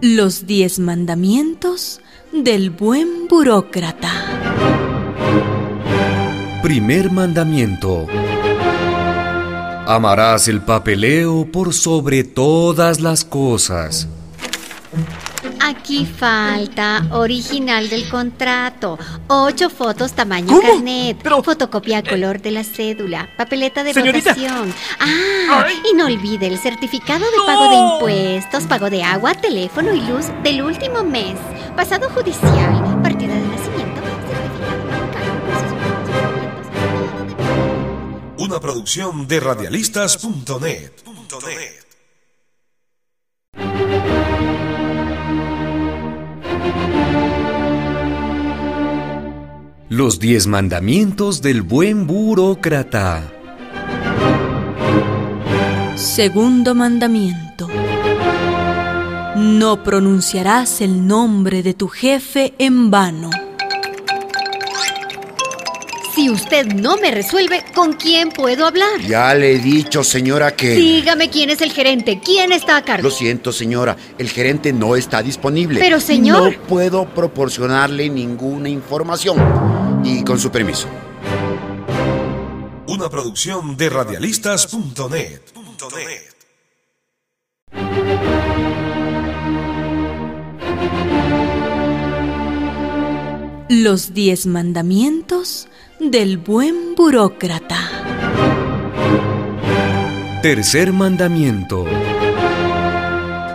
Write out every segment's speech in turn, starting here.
Los diez mandamientos del buen burócrata. Primer mandamiento. Amarás el papeleo por sobre todas las cosas. Aquí falta original del contrato, ocho fotos tamaño ¿Cómo? carnet, Pero- fotocopia a color de la cédula, papeleta de Señorita. votación. Ah, Ay. y no olvide el certificado de No. pago de impuestos, pago de agua, teléfono y luz del último mes, pasado judicial, partida de nacimiento, certificado de Una producción de radialistas.net. Los diez mandamientos del buen burócrata. Segundo mandamiento. No pronunciarás el nombre de tu jefe en vano. Si usted no me resuelve, ¿con quién puedo hablar? Ya le he dicho, señora, que... Dígame quién es el gerente, quién está a cargo. Lo siento, señora, el gerente no está disponible. Pero, señor- No puedo proporcionarle ninguna información. Y con su permiso. Una producción de radialistas.net. Los diez mandamientos del buen burócrata. Tercer mandamiento.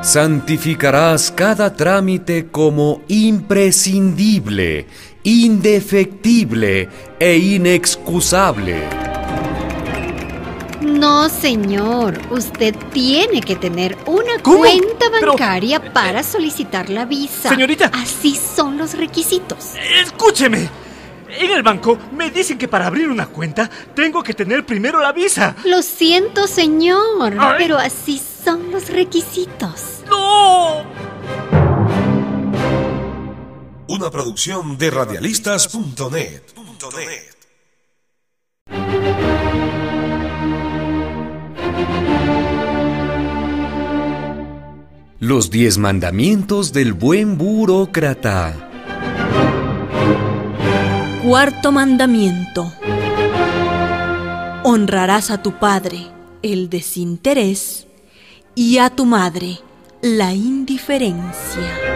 Santificarás cada trámite como imprescindible, indefectible e inexcusable. No, señor. Usted tiene que tener una ¿Cómo? cuenta Pero- bancaria para solicitar la visa. Señorita. Así son los requisitos. Escúcheme. En el banco me dicen que para abrir una cuenta tengo que tener primero la visa. Lo siento, señor, Ay. pero así son los requisitos. ¡No! Una producción de radialistas.net. Los diez mandamientos del buen burócrata. Cuarto mandamiento. Honrarás a tu padre el desinterés y a tu madre la indiferencia.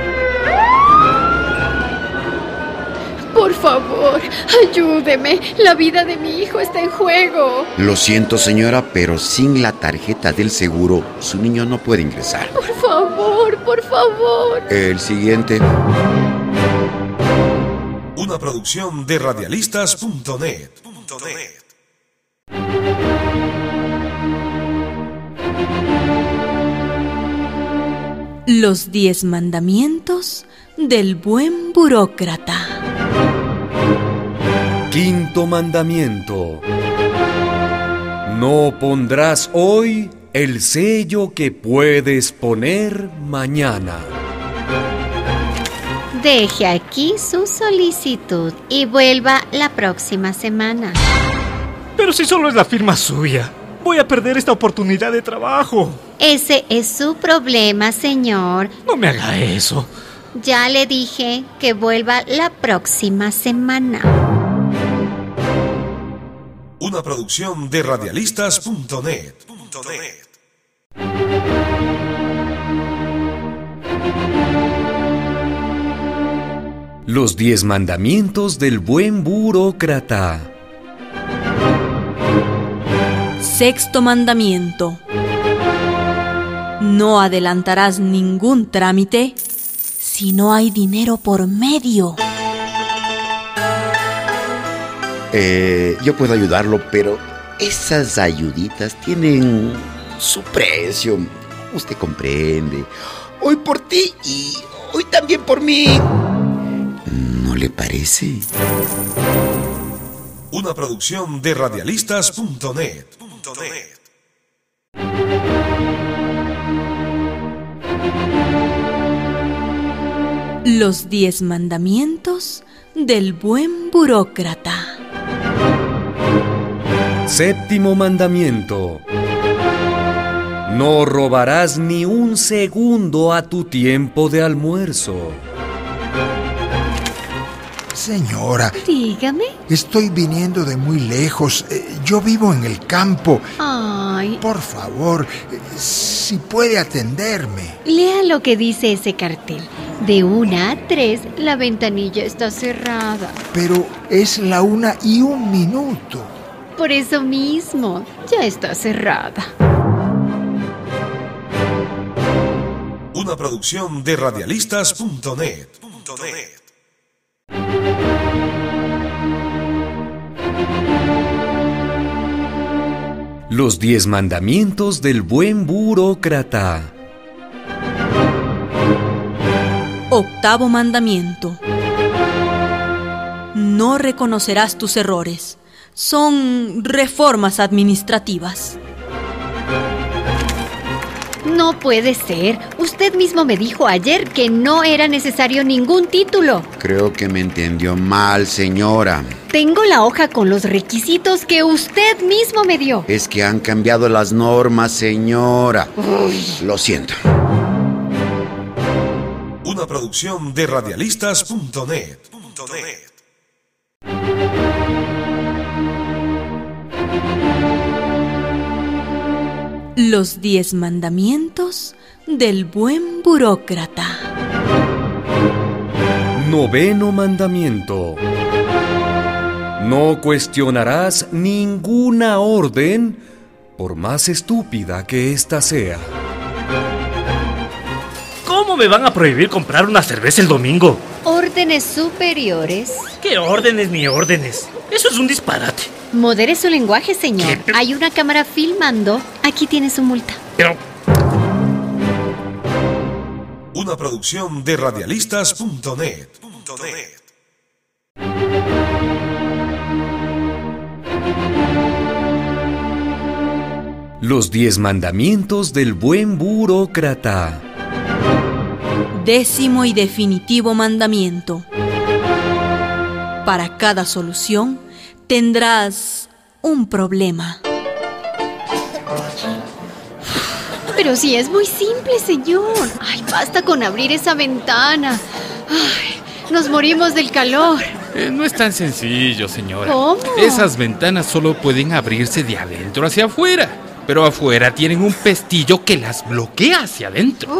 Por favor, ayúdeme. La vida de mi hijo está en juego. Lo siento, señora, pero sin la tarjeta del seguro, su niño no puede ingresar. Por favor, por favor. El siguiente. Una producción de radialistas.net. Los diez mandamientos del buen burócrata. Quinto mandamiento. No pondrás hoy el sello que puedes poner mañana. Deje aquí su solicitud y vuelva la próxima semana. Pero si solo es la firma suya, voy a perder esta oportunidad de trabajo. Ese es su problema, señor. No me haga eso. Ya le dije que vuelva la próxima semana. Una producción de radialistas.net. Los diez mandamientos del buen burócrata. Sexto mandamiento. No adelantarás ningún trámite si no hay dinero por medio. Eh, yo puedo ayudarlo, pero esas ayuditas tienen su precio. Usted comprende. Hoy por ti y hoy también por mí. ¿No le parece? Una producción de radialistas.net. Los diez mandamientos del buen burócrata. Séptimo mandamiento. No robarás ni un segundo a tu tiempo de almuerzo. Señora, Dígame. estoy viniendo de muy lejos. Eh, Yo vivo en el campo. Ay, Por favor, si puede atenderme. lea lo que dice ese cartel. De una a tres, la ventanilla está cerrada. Pero es la una y un minuto. Por eso mismo, ya está cerrada. Una producción de radialistas.net. Los diez mandamientos del buen burócrata. Octavo mandamiento. No reconocerás tus errores. Son reformas administrativas. No puede ser. Usted mismo me dijo ayer que no era necesario ningún título. Creo que me entendió mal, señora. Tengo la hoja con los requisitos que usted mismo me dio. Es que han cambiado las normas, señora. Lo siento. Una producción de radialistas.net. Los diez mandamientos del buen burócrata. Noveno mandamiento. No cuestionarás ninguna orden, por más estúpida que ésta sea. ¿Cómo me van a prohibir comprar una cerveza el domingo? Órdenes superiores. ¿Qué órdenes ni órdenes? Eso es un disparate. Modere su lenguaje, señor. ¿Qué? Hay una cámara filmando. Aquí tiene su multa. Pero, Una producción de radialistas.net. Los diez mandamientos del buen burócrata. Décimo y definitivo mandamiento. Para cada solución tendrás un problema. Pero si es muy simple, señor. Ay, basta con abrir esa ventana. Ay, nos morimos del calor. Eh, no es tan sencillo, señora. ¿Cómo? Esas ventanas solo pueden abrirse de adentro hacia afuera. Pero afuera tienen un pestillo que las bloquea hacia adentro.